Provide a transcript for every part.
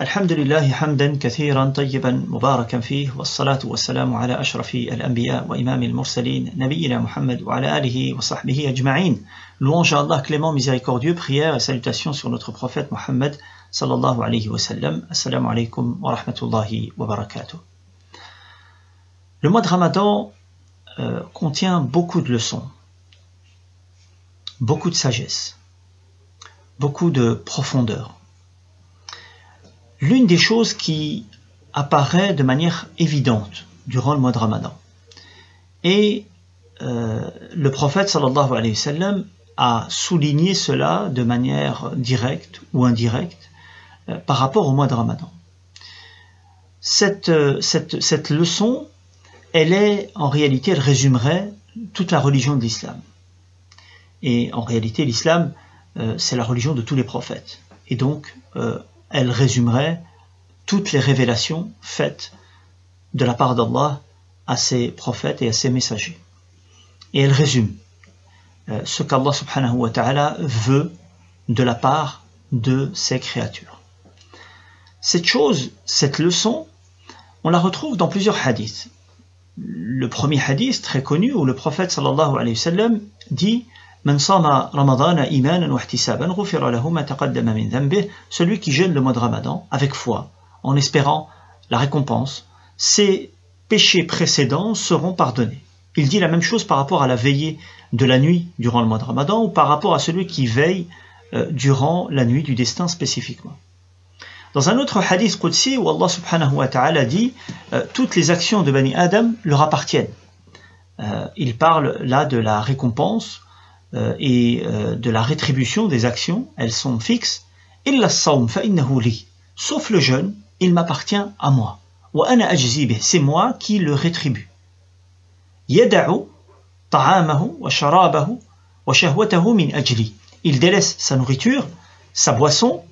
الحمد لله حمدا كثيرا طيبا مباركا فيه والصلاة والسلام على أشرف الأنبياء وإمام المرسلين نبينا محمد وعلى آله وصحبه أجمعين Louange à Allah clément miséricordieux, prières et salutations sur notre prophète Mohammed sallallahu alayhi wa sallam. Assalamu alaikum wa rahmatullahi wa barakatuh. Le mois de Ramadan euh, contient beaucoup de leçons, beaucoup de sagesse, beaucoup de profondeur. L'une des choses qui apparaît de manière évidente durant le mois de Ramadan. Et euh, le prophète sallallahu alayhi wa a souligné cela de manière directe ou indirecte euh, par rapport au mois de Ramadan. Cette, euh, cette, cette leçon, elle est en réalité, elle résumerait toute la religion de l'islam. Et en réalité, l'islam, c'est la religion de tous les prophètes. Et donc, elle résumerait toutes les révélations faites de la part d'Allah à ses prophètes et à ses messagers. Et elle résume euh, ce qu'Allah subhanahu wa ta'ala veut de la part de ses créatures. Cette chose, cette leçon, on la retrouve dans plusieurs hadiths. Le premier hadith très connu où le prophète dit celui qui gêne le mois de Ramadan avec foi, en espérant la récompense, ses péchés précédents seront pardonnés. Il dit la même chose par rapport à la veillée de la nuit durant le mois de Ramadan ou par rapport à celui qui veille euh, durant la nuit du destin spécifiquement. Dans un autre hadith Qudsi où Allah subhanahu wa ta'ala dit euh, toutes les actions de Bani Adam leur appartiennent. Euh, il parle là de la récompense et euh, de la rétribution des actions, elles sont fixes. Sauf le jeûne, il m'appartient à moi. C'est moi qui le rétribue. Il délaisse sa nourriture, sa boisson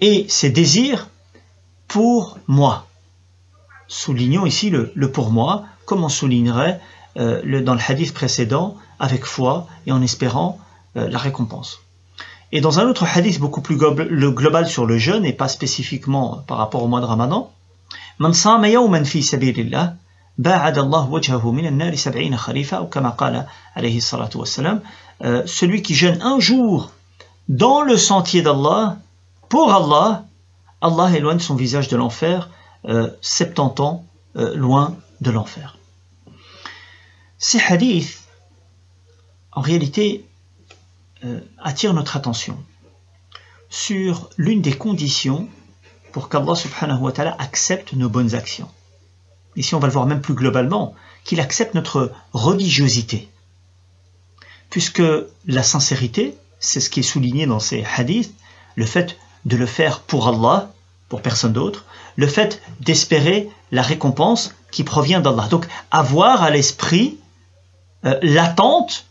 et ses désirs pour moi. Soulignons ici le, pour moi, comme on soulignerait euh, dans le hadith précédent avec foi et en espérant euh, la récompense. Et dans un autre hadith beaucoup plus global sur le jeûne et pas spécifiquement par rapport au mois de Ramadan, yawman fi sabilillah ba'ad Allah wajhahu min an-nar 70 kharifa ou kama qala alayhi salatu wassalam euh, celui qui jeûne un jour dans le sentier d'Allah pour Allah Allah éloigne son visage de l'enfer euh, 70 ans euh, loin de l'enfer. Ces hadiths en réalité, euh, attire notre attention sur l'une des conditions pour qu'Allah accepte nos bonnes actions. Ici, on va le voir même plus globalement, qu'il accepte notre religiosité. Puisque la sincérité, c'est ce qui est souligné dans ces hadiths, le fait de le faire pour Allah, pour personne d'autre, le fait d'espérer la récompense qui provient d'Allah. Donc, avoir à l'esprit euh, l'attente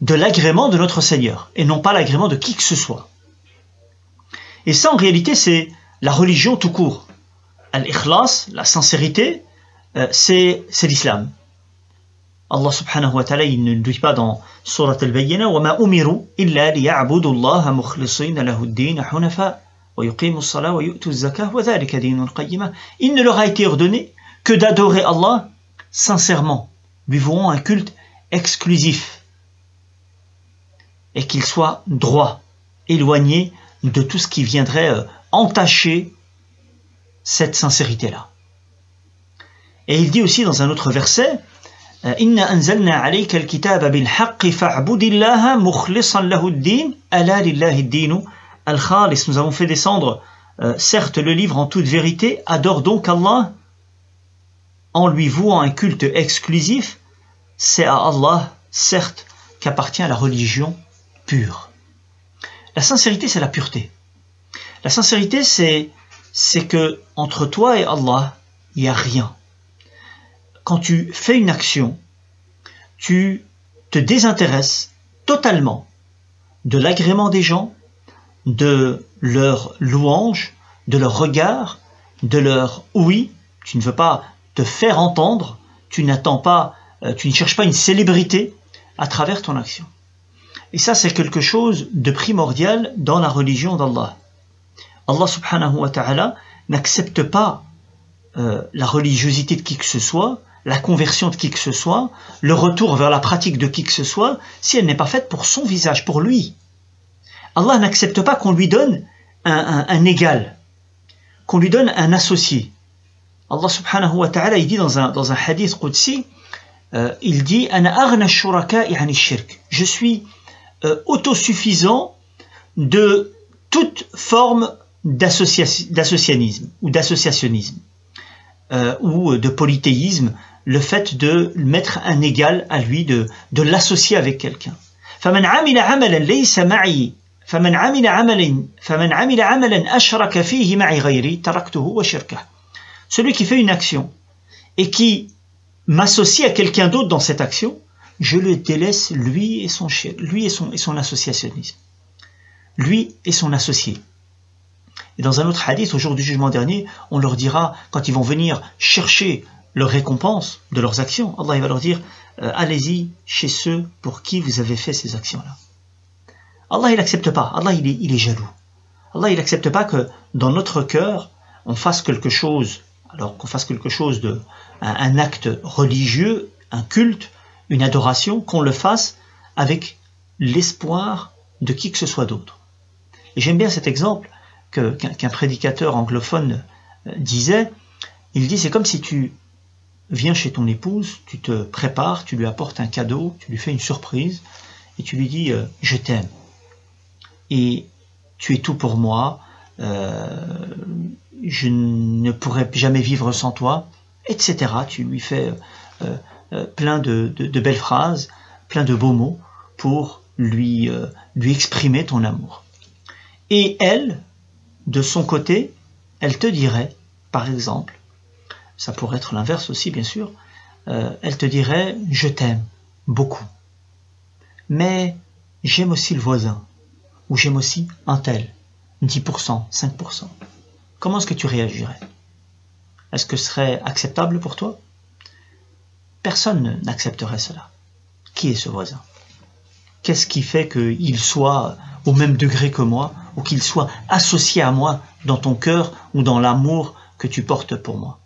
de l'agrément de notre Seigneur et non pas l'agrément de qui que ce soit. Et ça, en réalité, c'est la religion tout court. Al-ikhlas, la sincérité, euh, c'est l'islam. Allah subhanahu wa ta'ala, il ne le dit pas dans Surat al-Bayyina, وَمَا أُمِرُوا إِلَّا لِيَعْبُدُوا اللَّهَ مُخْلِصِينَ لَهُ الدِّينَ حُنَفَاءَ وَيُقِيمُوا الصَّلَاةَ وَيُؤْتُوا الزَّكَاةَ وَذَلِكَ دِينُ الْقَيِّمَةِ Il ne leur a été ordonné que d'adorer Allah sincèrement, lui vouant un culte exclusif et qu'il soit droit, éloigné de tout ce qui viendrait euh, entacher cette sincérité-là. Et il dit aussi dans un autre verset, euh, Inna anzalna alayka al-kitaba bil haqqi fa'budillaha mukhlishan lillahi ad-dinu al-khalis. Nous avons fait descendre euh, certes le livre en toute vérité, adore donc Allah en lui vouant un culte exclusif, c'est à Allah certes qu'appartient la religion la sincérité, c'est la pureté. La sincérité, c'est, c'est que entre toi et Allah, il n'y a rien. Quand tu fais une action, tu te désintéresses totalement de l'agrément des gens, de leur louange, de leur regard, de leur oui. Tu ne veux pas te faire entendre, tu n'attends pas, euh, tu ne cherches pas une célébrité à travers ton action. Et ça, c'est quelque chose de primordial dans la religion d'Allah. Allah subhanahu wa ta'ala n'accepte pas euh, la religiosité de qui que ce soit, la conversion de qui que ce soit, le retour vers la pratique de qui que ce soit, si elle n'est pas faite pour son visage, pour lui. Allah n'accepte pas qu'on lui donne un, égal, qu'on lui donne un associé. Allah subhanahu wa ta'ala, il dit dans un, dans un hadith Qudsi, euh, il dit Je suis euh, autosuffisant de toute forme d'associationnisme ou d'associationnisme euh, ou de polythéisme, le fait de mettre un égal à lui, de l'associer avec quelqu'un. Celui qui fait une action et qui m'associe à quelqu'un d'autre dans cette action, je le délaisse lui et son lui et son, associationnisme. Lui et son associé. Et dans un autre hadith, au jour du jugement dernier, on leur dira, quand ils vont venir chercher leur récompense de leurs actions, Allah va leur dire, euh, allez-y chez ceux pour qui vous avez fait ces actions-là. Allah, il n'accepte pas. Allah, il est, il est jaloux. Allah, il n'accepte pas que dans notre cœur, on fasse quelque chose, alors qu'on fasse quelque chose de, un, acte religieux, un culte, une adoration, qu'on le fasse avec l'espoir de qui que ce soit d'autre. Et j'aime bien cet exemple qu'un prédicateur anglophone euh, disait. Il dit c'est comme si tu viens chez ton épouse, tu te prépares, tu lui apportes un cadeau, tu lui fais une surprise et tu lui dis euh, je t'aime et tu es tout pour moi, euh, je ne pourrais jamais vivre sans toi, etc. Tu lui fais plein de, belles phrases, plein de beaux mots pour lui, lui exprimer ton amour. Et elle, de son côté, elle te dirait, par exemple, ça pourrait être l'inverse aussi bien sûr, elle te dirait je t'aime beaucoup, mais j'aime aussi le voisin, ou j'aime aussi un tel, 10%, 5%. Comment est-ce que tu réagirais? Est-ce que ce serait acceptable pour toi? Personne n'accepterait cela. Qui est ce voisin? Qu'est-ce qui fait qu'il soit au même degré que moi, ou qu'il soit associé à moi dans ton cœur ou dans l'amour que tu portes pour moi?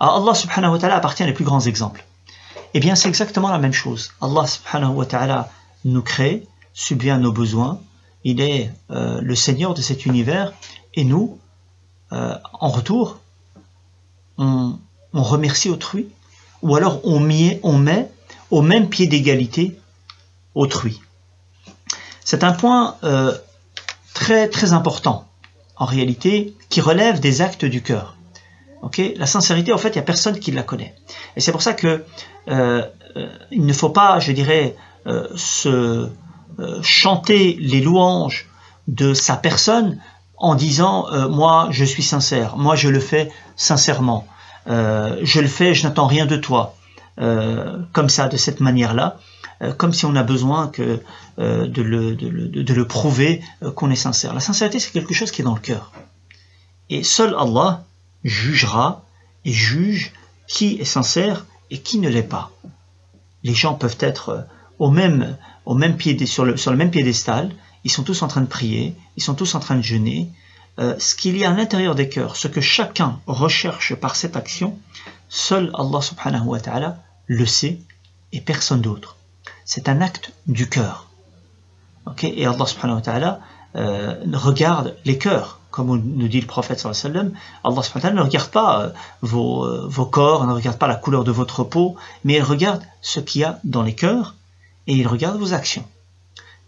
Alors Allah subhanahu wa ta'ala appartient les plus grands exemples. Eh bien, c'est exactement la même chose. Allah subhanahu wa ta'ala nous crée, subvient nos besoins, il est euh, le Seigneur de cet univers, et nous, euh, en retour, on, remercie autrui, ou alors on, met, au même pied d'égalité autrui. C'est un point euh, très très important, en réalité, qui relève des actes du cœur. la sincérité, en fait, il n'y a personne qui la connaît. Et c'est pour ça que il ne faut pas, je dirais, se euh, chanter les louanges de sa personne en disant euh, moi je suis sincère, moi je le fais sincèrement, euh, je le fais, je n'attends rien de toi, comme ça, de cette manière-là, comme si on a besoin de, le, prouver qu'on est sincère. La sincérité c'est quelque chose qui est dans le cœur. Et seul Allah jugera et juge qui est sincère et qui ne l'est pas. Les gens peuvent être au même, pied, sur le même piédestal, ils sont tous en train de prier, ils sont tous en train de jeûner. Euh, ce qu'il y a à l'intérieur des cœurs, ce que chacun recherche par cette action, seul Allah subhanahu wa ta'ala le sait et personne d'autre. C'est un acte du cœur. et Allah subhanahu wa ta'ala euh, regarde les cœurs, comme nous dit le prophète. Allah subhanahu wa ta'ala ne regarde pas euh, vos, vos corps, ne regarde pas la couleur de votre peau, mais il regarde ce qu'il y a dans les cœurs et il regarde vos actions.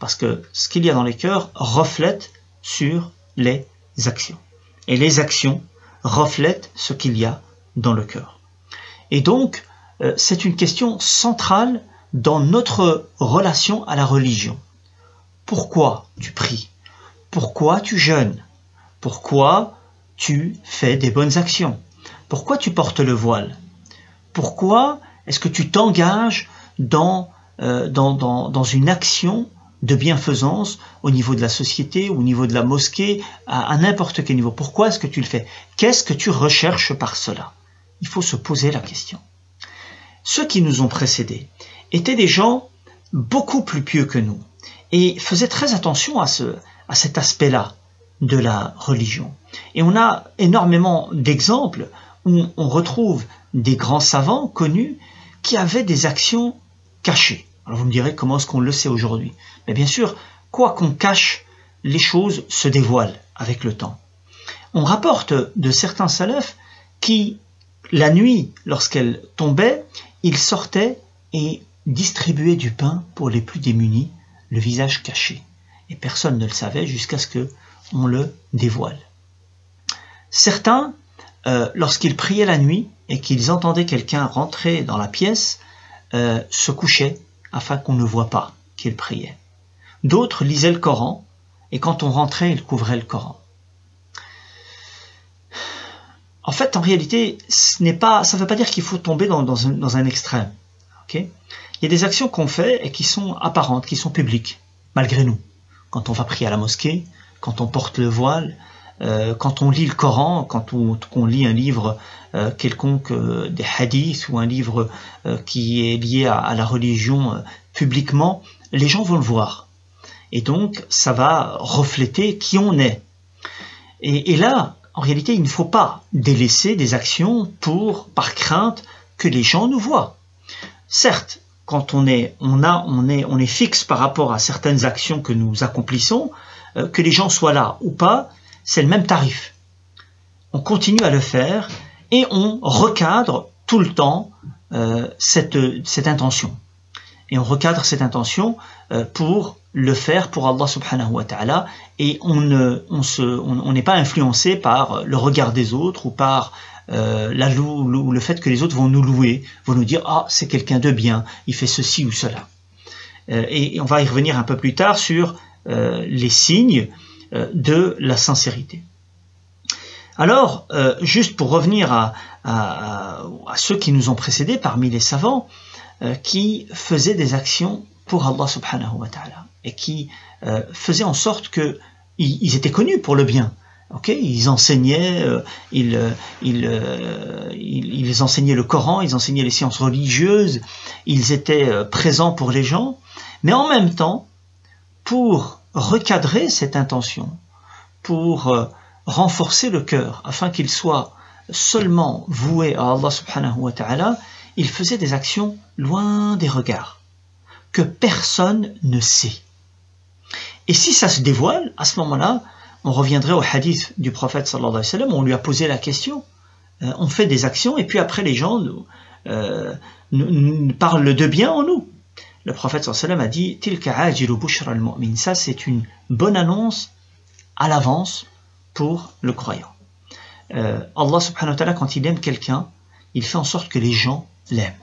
Parce que ce qu'il y a dans les cœurs reflète sur les actions. Et les actions reflètent ce qu'il y a dans le cœur. Et donc, euh, c'est une question centrale dans notre relation à la religion. Pourquoi tu pries? Pourquoi tu jeûnes? Pourquoi tu fais des bonnes actions? Pourquoi tu portes le voile? Pourquoi est-ce que tu t'engages dans euh, dans, dans, dans, une action de bienfaisance au niveau de la société, au niveau de la mosquée, à, n'importe quel niveau. Pourquoi est-ce que tu le fais? Qu'est-ce que tu recherches par cela? Il faut se poser la question. Ceux qui nous ont précédés étaient des gens beaucoup plus pieux que nous et faisaient très attention à, ce, à cet aspect-là de la religion. Et on a énormément d'exemples où on retrouve des grands savants connus qui avaient des actions cachées. Alors vous me direz comment est-ce qu'on le sait aujourd'hui? Mais bien sûr, quoi qu'on cache, les choses se dévoilent avec le temps. On rapporte de certains salafs qui, la nuit, lorsqu'elle tombait, ils sortaient et distribuaient du pain pour les plus démunis, le visage caché. Et personne ne le savait jusqu'à ce que on le dévoile. Certains, euh, lorsqu'ils priaient la nuit et qu'ils entendaient quelqu'un rentrer dans la pièce, euh, se couchaient afin qu'on ne voit pas qu'ils priaient. D'autres lisaient le Coran et quand on rentrait, ils couvraient le Coran. En fait, en réalité, ça ne veut pas dire qu'il faut tomber dans, un, extrême. Il y a des actions qu'on fait et qui sont apparentes, qui sont publiques, malgré nous. Quand on va prier à la mosquée, quand on porte le voile, quand on lit le Coran, quand on, lit un livre euh, quelconque euh, des hadiths ou un livre qui est lié à, la religion publiquement, les gens vont le voir. Et donc, ça va refléter qui on est. Et, là, en réalité, il ne faut pas délaisser des actions pour, par crainte que les gens nous voient. Certes, quand on est, on a, on est, on est fixe par rapport à certaines actions que nous accomplissons, euh, que les gens soient là ou pas, c'est le même tarif. On continue à le faire et on recadre tout le temps euh, cette, intention. Et on recadre cette intention euh, pour le faire pour Allah subhanahu wa ta'ala et on n'est pas influencé par le regard des autres ou par euh, la le fait que les autres vont nous louer, vont nous dire ah c'est quelqu'un de bien, il fait ceci ou cela. Et, on va y revenir un peu plus tard sur les signes de la sincérité. Alors, juste pour revenir à, ceux qui nous ont précédés parmi les savants, qui faisaient des actions pour Allah subhanahu wa ta'ala et qui euh, faisaient en sorte que ils, étaient connus pour le bien. Okay ils enseignaient, euh, euh, ils, enseignaient le Coran, ils enseignaient les sciences religieuses, ils étaient présents pour les gens, mais en même temps, pour recadrer cette intention, pour renforcer le cœur, afin qu'il soit seulement voué à Allah subhanahu wa ta'ala, ils faisaient des actions loin des regards que personne ne sait. Et si ça se dévoile, à ce moment-là, on reviendrait au hadith du prophète sallallahu alayhi wa sallam, on lui a posé la question. Euh, on fait des actions et puis après les gens nous, euh, nous, parlent de bien en nous. Le prophète sallallahu alayhi wa sallam a dit Ça, c'est une bonne annonce à l'avance pour le croyant. Euh, Allah subhanahu wa ta'ala, quand il aime quelqu'un, il fait en sorte que les gens l'aiment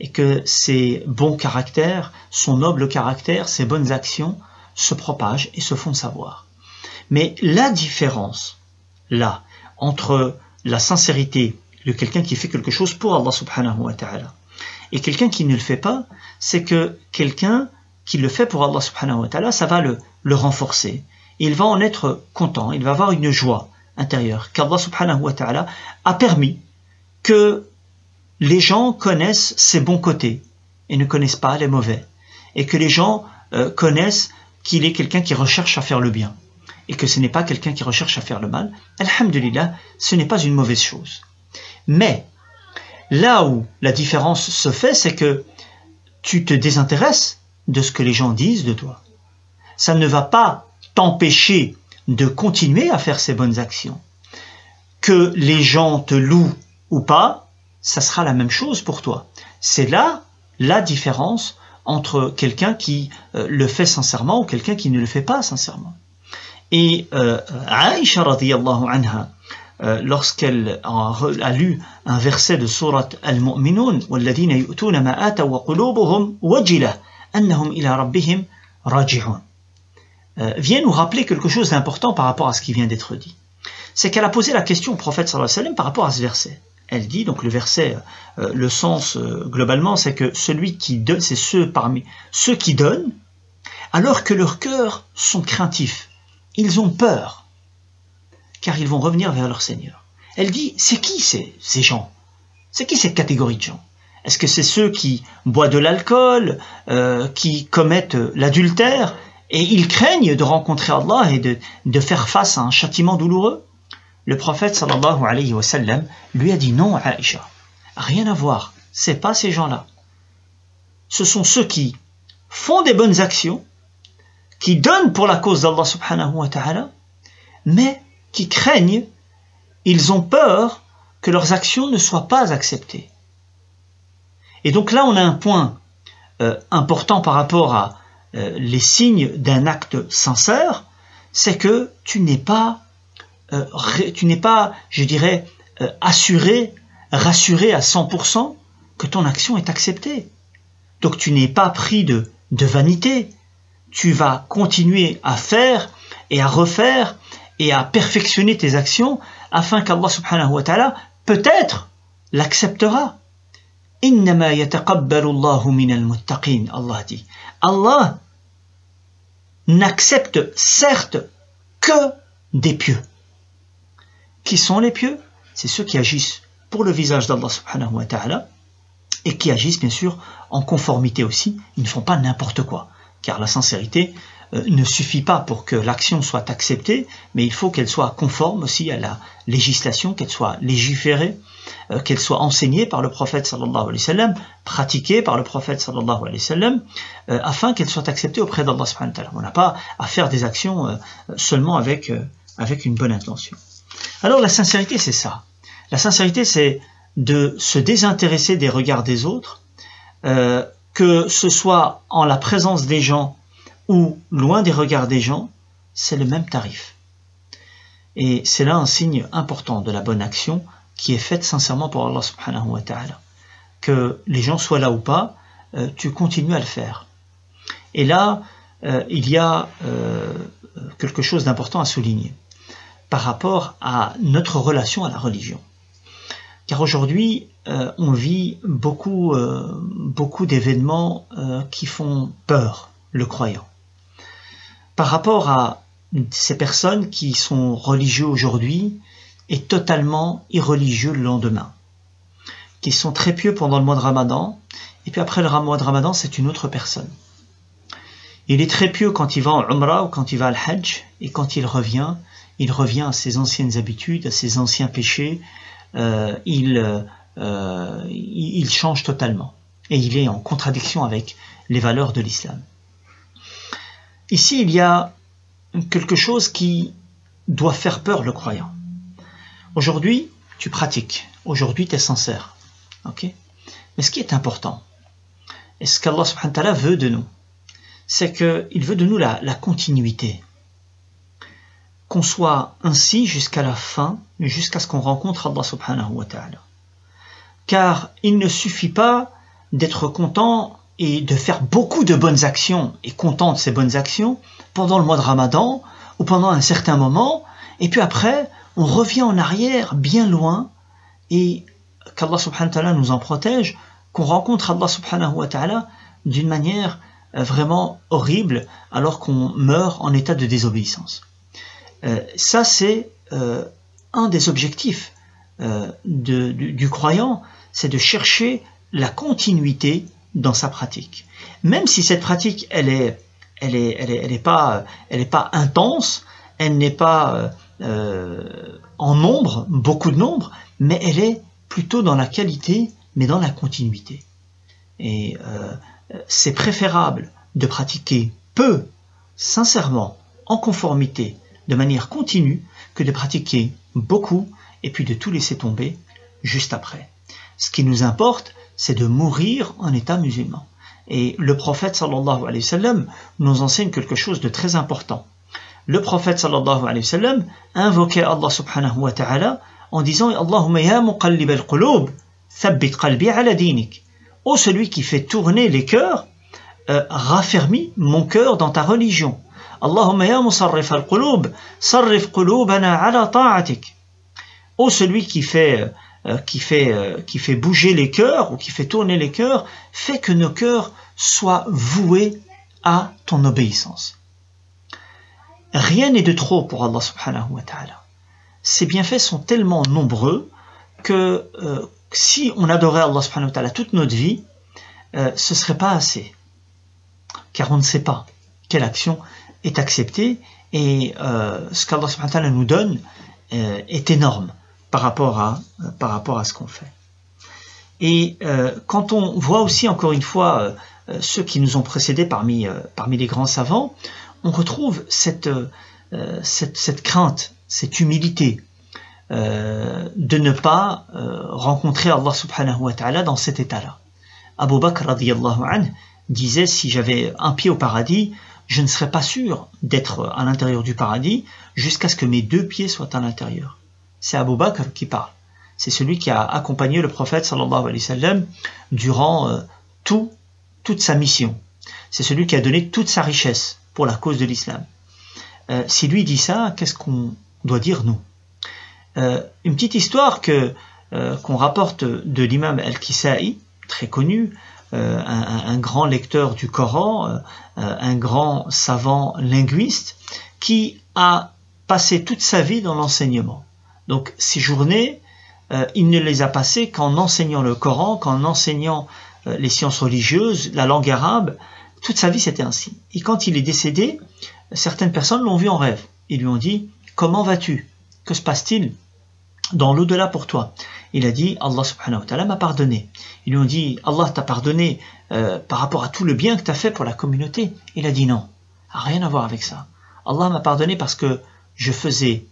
et que ses bons caractères, son noble caractère, ses bonnes actions se propagent et se font savoir. Mais la différence, là, entre la sincérité de quelqu'un qui fait quelque chose pour Allah subhanahu wa ta'ala et quelqu'un qui ne le fait pas, c'est que quelqu'un qui le fait pour Allah subhanahu wa ta'ala, ça va le, renforcer. Il va en être content, il va avoir une joie intérieure qu'Allah subhanahu wa ta'ala a permis que les gens connaissent ses bons côtés et ne connaissent pas les mauvais. Et que les gens euh, connaissent qu'il est quelqu'un qui recherche à faire le bien. Et que ce n'est pas quelqu'un qui recherche à faire le mal. Alhamdulillah, ce n'est pas une mauvaise chose. Mais, là où la différence se fait, c'est que tu te désintéresses de ce que les gens disent de toi. Ça ne va pas t'empêcher de continuer à faire ces bonnes actions. Que les gens te louent ou pas, ça sera la même chose pour toi. C'est là la différence entre quelqu'un qui euh, le fait sincèrement ou quelqu'un qui ne le fait pas sincèrement. Et euh, euh, lorsqu'elle a, a, lu un verset de surat Al-Mu'minun, وَالَّذِينَ يُؤْتُونَ مَا آتَوا وَقُلُوبُهُمْ وَجِلَةً أَنَّهُمْ إِلَى رَبِّهِمْ رَاجِعُونَ vient nous rappeler quelque chose d'important par rapport à ce qui vient d'être dit. C'est qu'elle a posé la question au prophète sallallahu alayhi wa sallam par rapport à ce verset elle dit, donc le verset, euh, le sens euh, globalement, c'est que celui qui donne, c'est ceux parmi ceux qui donnent, alors que leurs cœurs sont craintifs. Ils ont peur, car ils vont revenir vers leur Seigneur. Elle dit, c'est qui ces, ces gens? C'est qui cette catégorie de gens? Est-ce que c'est ceux qui boivent de l'alcool, euh, qui commettent l'adultère et ils craignent de rencontrer Allah et de, faire face à un châtiment douloureux? Le prophète sallallahu lui a dit non à Aïcha. Rien à voir. C'est pas ces gens-là. Ce sont ceux qui font des bonnes actions, qui donnent pour la cause d'Allah subhanahu wa ta'ala, mais qui craignent, ils ont peur que leurs actions ne soient pas acceptées. Et donc là, on a un point euh, important par rapport à euh, les signes d'un acte sincère, c'est que tu n'es pas, euh, tu n'es pas, je dirais, assuré, rassuré à 100% que ton action est acceptée. Donc tu n'es pas pris de, de vanité. Tu vas continuer à faire et à refaire et à perfectionner tes actions afin qu'Allah subhanahu wa ta'ala peut-être l'acceptera. Allah dit. Allah n'accepte certes que des pieux. Qui sont les pieux? C'est ceux qui agissent pour le visage d'Allah subhanahu wa ta'ala et qui agissent bien sûr en conformité aussi. Ils ne font pas n'importe quoi. Car la sincérité, ne suffit pas pour que l'action soit acceptée, mais il faut qu'elle soit conforme aussi à la législation, qu'elle soit légiférée, euh, qu'elle soit enseignée par le prophète sallallahu alayhi wa sallam, pratiquée par le prophète euh, afin qu'elle soit acceptée auprès d'Allah subhanahu wa ta'ala. On n'a pas à faire des actions seulement avec, avec une bonne intention. Alors la sincérité, c'est ça. La sincérité, c'est de se désintéresser des regards des autres, que ce soit en la présence des gens ou loin des regards des gens, c'est le même tarif. Et c'est là un signe important de la bonne action qui est faite sincèrement pour Allah subhanahu wa ta'ala. Que les gens soient là ou pas, euh, tu continues à le faire. Et là, euh, il y a euh, quelque chose d'important à souligner par rapport à notre relation à la religion. Car aujourd'hui, on vit beaucoup, beaucoup d'événements qui font peur le croyant par rapport à ces personnes qui sont religieux aujourd'hui et totalement irreligieux le lendemain, qui sont très pieux pendant le mois de Ramadan, et puis après le mois de Ramadan, c'est une autre personne. Il est très pieux quand il va en Umrah ou quand il va al Hajj, et quand il revient, il revient à ses anciennes habitudes, à ses anciens péchés, euh, euh, il change totalement. Et il est en contradiction avec les valeurs de l'islam. Ici, il y a quelque chose qui doit faire peur le croyant. Aujourd'hui, tu pratiques. Aujourd'hui, tu es sincère. Mais ce qui est important, et ce qu'Allah subhanahu wa ta'ala veut de nous, c'est qu'il veut de nous la, la continuité. Qu'on soit ainsi jusqu'à la fin, jusqu'à ce qu'on rencontre Allah subhanahu wa ta'ala. Car il ne suffit pas d'être content et de faire beaucoup de bonnes actions et content de ces bonnes actions pendant le mois de Ramadan ou pendant un certain moment, et puis après, on revient en arrière bien loin et qu'Allah subhanahu wa ta'ala nous en protège, qu'on rencontre Allah subhanahu wa ta'ala d'une manière euh, vraiment horrible alors qu'on meurt en état de désobéissance. Euh, ça, c'est euh, un des objectifs du croyant, c'est de chercher la continuité dans sa pratique. Même si cette pratique, elle est, elle est, elle est, elle pas, elle est pas intense, elle n'est pas euh, en nombre, beaucoup de nombre, mais elle est plutôt dans la qualité, mais dans la continuité. Et euh, c'est préférable de pratiquer peu, sincèrement, en conformité, de manière continue, que de pratiquer beaucoup et puis de tout laisser tomber juste après. Ce qui nous importe, c'est de mourir en état musulman. Et le prophète sallallahu alayhi wa sallam nous enseigne quelque chose de très important. Le prophète sallallahu alayhi wa sallam invoquait Allah subhanahu wa ta'ala en disant Allahumma ya muqallib al-qulub, thabbit qalbi ala dinik. Ô celui qui fait tourner les cœurs, euh, raffermis mon cœur dans ta religion. Allahumma ya musarrif al-qulub, sarrif qulubana ala ta'atik. Ô celui qui fait euh, qui, fait, euh, qui fait bouger les cœurs ou qui fait tourner les cœurs, fait que nos cœurs soient voués à ton obéissance. Rien n'est de trop pour Allah subhanahu wa ta'ala. Ces bienfaits sont tellement nombreux que euh, si on adorait Allah subhanahu wa ta'ala toute notre vie, ce ne serait pas assez. Car on ne sait pas quelle action est accepté et ce qu'Allah subhanahu wa ta'ala nous donne est énorme par rapport à, par rapport à ce qu'on fait. Et euh, quand on voit aussi encore une fois euh, ceux qui nous ont précédés parmi, euh, parmi les grands savants, on retrouve cette, cette, cette, crainte, cette humilité de ne pas rencontrer Allah subhanahu wa ta'ala dans cet état-là. Abu Bakr radiallahu disait si j'avais un pied au paradis, je ne serais pas sûr d'être à l'intérieur du paradis jusqu'à ce que mes deux pieds soient à l'intérieur. C'est Abu Bakr qui parle. C'est celui qui a accompagné le prophète alayhi durant euh, tout, toute sa mission. C'est celui qui a donné toute sa richesse pour la cause de l'islam. Euh, si lui dit ça, qu'est-ce qu'on doit dire nous? Euh, Une petite histoire qu'on rapporte de l'imam al-Kisa'i, très connu, un, grand lecteur du Coran, un grand savant linguiste, qui a passé toute sa vie dans l'enseignement. Donc ses journées euh, il ne les a passées qu'en enseignant le Coran, qu'en enseignant euh, les sciences religieuses, la langue arabe. Toute sa vie, c'était ainsi. Et quand il est décédé, certaines personnes l'ont vu en rêve. Ils lui ont dit, comment vas-tu? Que se passe-t-il? Dans l'au-delà pour toi Il a dit, Allah subhanahu wa ta'ala m'a pardonné. Ils lui ont dit, Allah t'a pardonné euh, par rapport à tout le bien que tu fait pour la communauté. Il a dit non, rien à voir avec ça. Allah m'a pardonné parce que je faisais,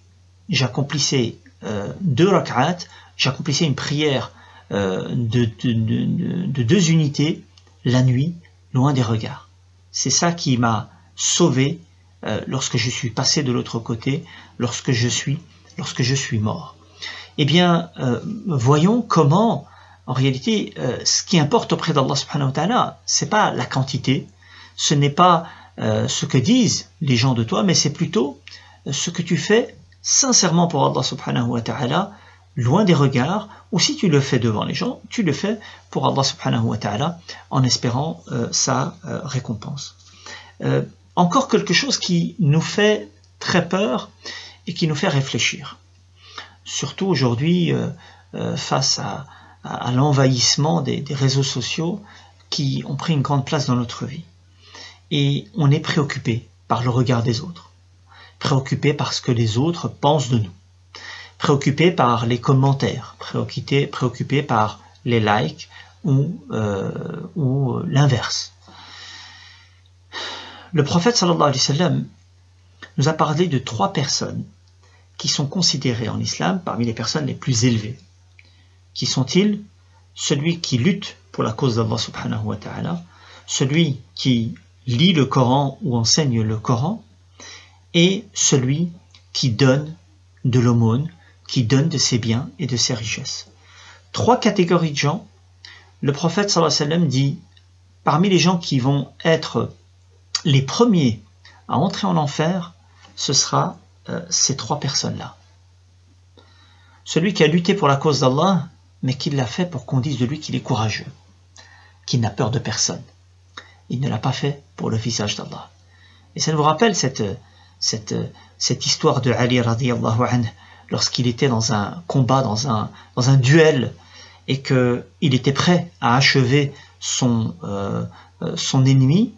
j'accomplissais deux rak'at, j'accomplissais une prière euh, de, deux unités la nuit, loin des regards. C'est ça qui m'a sauvé euh, lorsque je suis passé de l'autre côté, lorsque je suis, lorsque je suis mort. Eh bien, voyons comment, en réalité, ce qui importe auprès d'Allah subhanahu wa ta'ala, c'est pas la quantité, ce n'est pas ce que disent les gens de toi, mais c'est plutôt ce que tu fais sincèrement pour Allah subhanahu wa ta'ala, loin des regards, ou si tu le fais devant les gens, tu le fais pour Allah subhanahu wa ta'ala, en espérant euh, sa euh, récompense. Euh, encore quelque chose qui nous fait très peur et qui nous fait réfléchir. Surtout aujourd'hui, face à, l'envahissement des, des réseaux sociaux qui ont pris une grande place dans notre vie. Et on est préoccupé par le regard des autres préoccupé par ce que les autres pensent de nous, préoccupé par les commentaires, préoccupé, préoccupé par les likes ou, euh, ou l'inverse. Le prophète sallallahu alayhi wa sallam nous a parlé de trois personnes qui sont considérées en islam parmi les personnes les plus élevées. Qui sont-ils? Celui qui lutte pour la cause d'Allah subhanahu wa ta'ala, celui qui lit le Coran ou enseigne le Coran, et celui qui donne de l'aumône, qui donne de ses biens et de ses richesses. Trois catégories de gens. Le prophète sallallahu alayhi wa sallam dit, parmi les gens qui vont être les premiers à entrer en enfer, ce sera euh, ces trois personnes-là. Celui qui a lutté pour la cause d'Allah, mais qui l'a fait pour qu'on dise de lui qu'il est courageux, qu'il n'a peur de personne. Il ne l'a pas fait pour le visage d'Allah. Et ça nous rappelle cette, cette, histoire de Ali radiallahu anhu lorsqu'il était dans un combat, dans un, duel, et qu'il était prêt à achever son, euh, euh, son ennemi,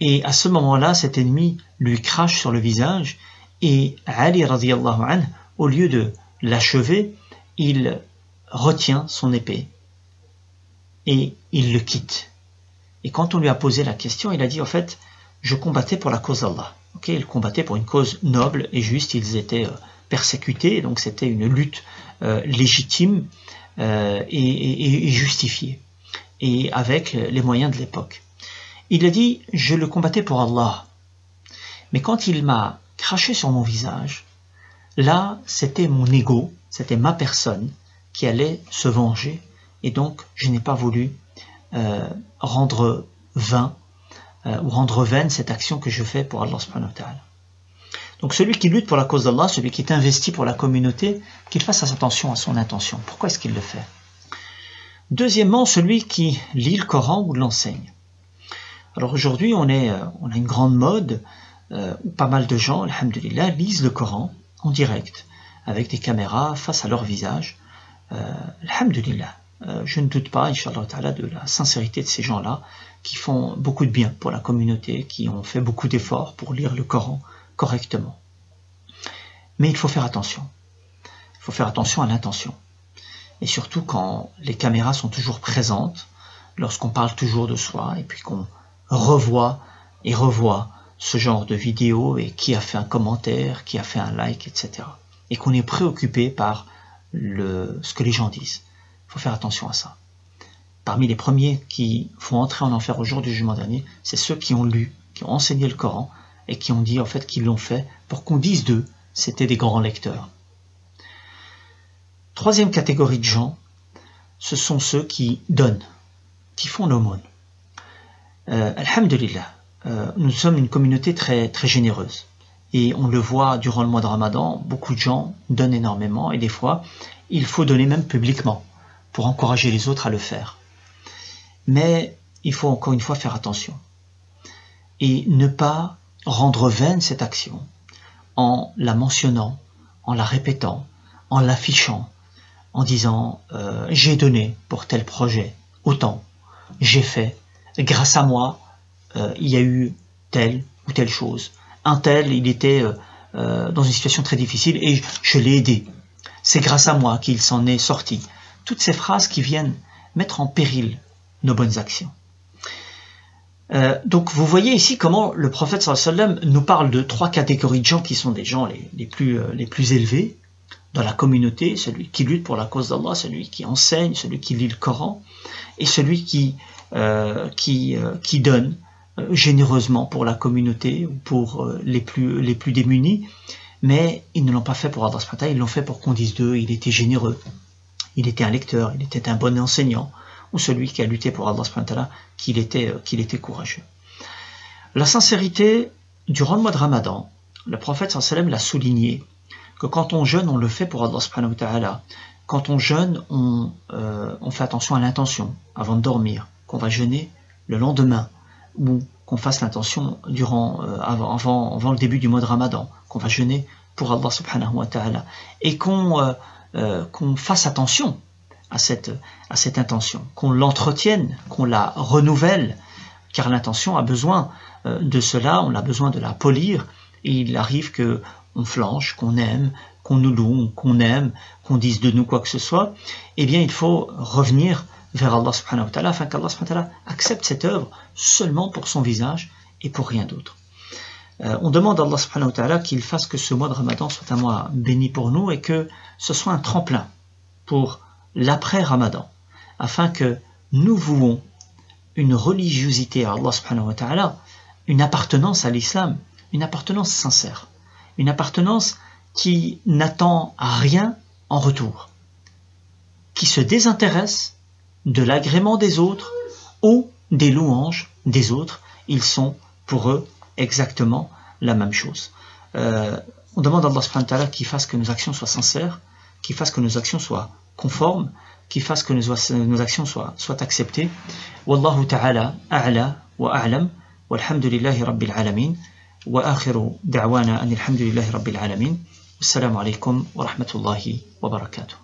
et à ce moment-là, cet ennemi lui crache sur le visage, et Ali radiallahu anhu, au lieu de l'achever, il retient son épée, et il le quitte. Et quand on lui a posé la question, il a dit, en fait, je combattais pour la cause d'Allah ils combattaient pour une cause noble et juste, ils étaient euh, persécutés, donc c'était une lutte euh, légitime euh, et, justifiée, et avec les moyens de l'époque. Il a dit, je le combattais pour Allah, mais quand il m'a craché sur mon visage, là, c'était mon ego, c'était ma personne qui allait se venger, et donc je n'ai pas voulu rendre vain euh, ou rendre vaine cette action que je fais pour Allah subhanahu wa ta'ala. Donc celui qui lutte pour la cause d'Allah, celui qui est investi pour la communauté, qu'il fasse attention à son intention. Pourquoi est-ce qu'il le fait? Deuxièmement, celui qui lit le Coran ou l'enseigne. Alors aujourd'hui, on, euh, a une grande mode euh, où pas mal de gens, alhamdulillah, lisent le Coran en direct, avec des caméras face à leur visage. Euh, alhamdulillah. euh, je ne doute pas, Inch'Allah de la sincérité de ces gens-là qui font beaucoup de bien pour la communauté, qui ont fait beaucoup d'efforts pour lire le Coran correctement. Mais il faut faire attention. Il faut faire attention à l'intention. Et surtout quand les caméras sont toujours présentes, lorsqu'on parle toujours de soi, et puis qu'on revoit et revoit ce genre de vidéo et qui a fait un commentaire, qui a fait un like, etc. Et qu'on est préoccupé par ce que les gens disent. Il faut faire attention à ça. Parmi les premiers qui vont entrer en enfer au jour du jugement dernier, c'est ceux qui ont lu, qui ont enseigné le Coran et qui ont dit en fait qu'ils l'ont fait pour qu'on dise d'eux, c'était des grands lecteurs. Troisième catégorie de gens, ce sont ceux qui donnent, qui font l'aumône. Euh, Alhamdulillah, euh, nous sommes une communauté très généreuse. Et on le voit durant le mois de Ramadan, beaucoup de gens donnent énormément et des fois, il faut donner même publiquement pour encourager les autres à le faire. Mais il faut encore une fois faire attention et ne pas rendre vaine cette action en la mentionnant, en la répétant, en l'affichant, en disant euh, j'ai donné pour tel projet autant, j'ai fait, grâce à moi, euh, il y a eu telle ou telle chose. Un tel, il était euh, dans une situation très difficile et je l'ai aidé. C'est grâce à moi qu'il s'en est sorti. Toutes ces phrases qui viennent mettre en péril nos bonnes actions. donc vous voyez ici comment le prophète sallam nous parle de trois catégories de gens qui sont des gens les, plus, les plus élevés, dans la communauté, celui qui lutte pour la cause d'Allah, celui qui enseigne, celui qui lit le Coran, et celui qui, euh, euh, donne euh, généreusement pour la communauté ou pour les, plus, les plus démunis, mais ils ne l'ont pas fait pour Allah ils l'ont fait pour qu'on dise d'eux, il était généreux, il était un lecteur, il était un bon enseignant, ou celui qui a lutté pour Allah qu'il était, qu'il était courageux. La sincérité, durant le mois de Ramadan, le prophète sallam l'a souligné que quand on jeûne, on le fait pour Allah subhanahu wa ta'ala. Quand on jeûne, on, euh, on fait attention à l'intention avant de dormir, qu'on va jeûner le lendemain, ou qu'on fasse l'intention durant euh, avant, avant, avant, le début du mois de Ramadan, qu'on va jeûner pour Allah subhanahu wa ta'ala, et qu'on euh, euh qu'on fasse attention à cette, intention, qu'on l'entretienne, qu'on la renouvelle, car l'intention a besoin euh, de cela, on a besoin de la polir, et il arrive que on flanche, qu'on aime, qu'on nous loue, qu'on aime, qu'on dise de nous quoi que ce soit, eh bien il faut revenir vers Allah subhanahu wa ta'ala afin qu'Allah subhanahu wa ta'ala accepte cette œuvre seulement pour son visage et pour rien d'autre. Euh, on demande à Allah subhanahu wa ta'ala qu'il fasse que ce mois de Ramadan soit un mois béni pour nous et que ce soit un tremplin pour l'après-Ramadan, afin que nous vouons une religiosité à Allah subhanahu wa ta'ala, une appartenance à l'islam, une appartenance sincère une appartenance qui n'attend rien en retour, qui se désintéresse de l'agrément des autres ou des louanges des autres. Ils sont pour eux exactement la même chose. Euh, on demande à Allah qu'il fasse que nos actions soient sincères, qu'il fasse que nos actions soient conformes, qu'il fasse que nos, nos actions soient, soient acceptées. Wallahu ta'ala a'la wa a'lam walhamdulillahi rabbil alamin. وآخر دعوانا أن الحمد لله رب العالمين والسلام عليكم ورحمة الله وبركاته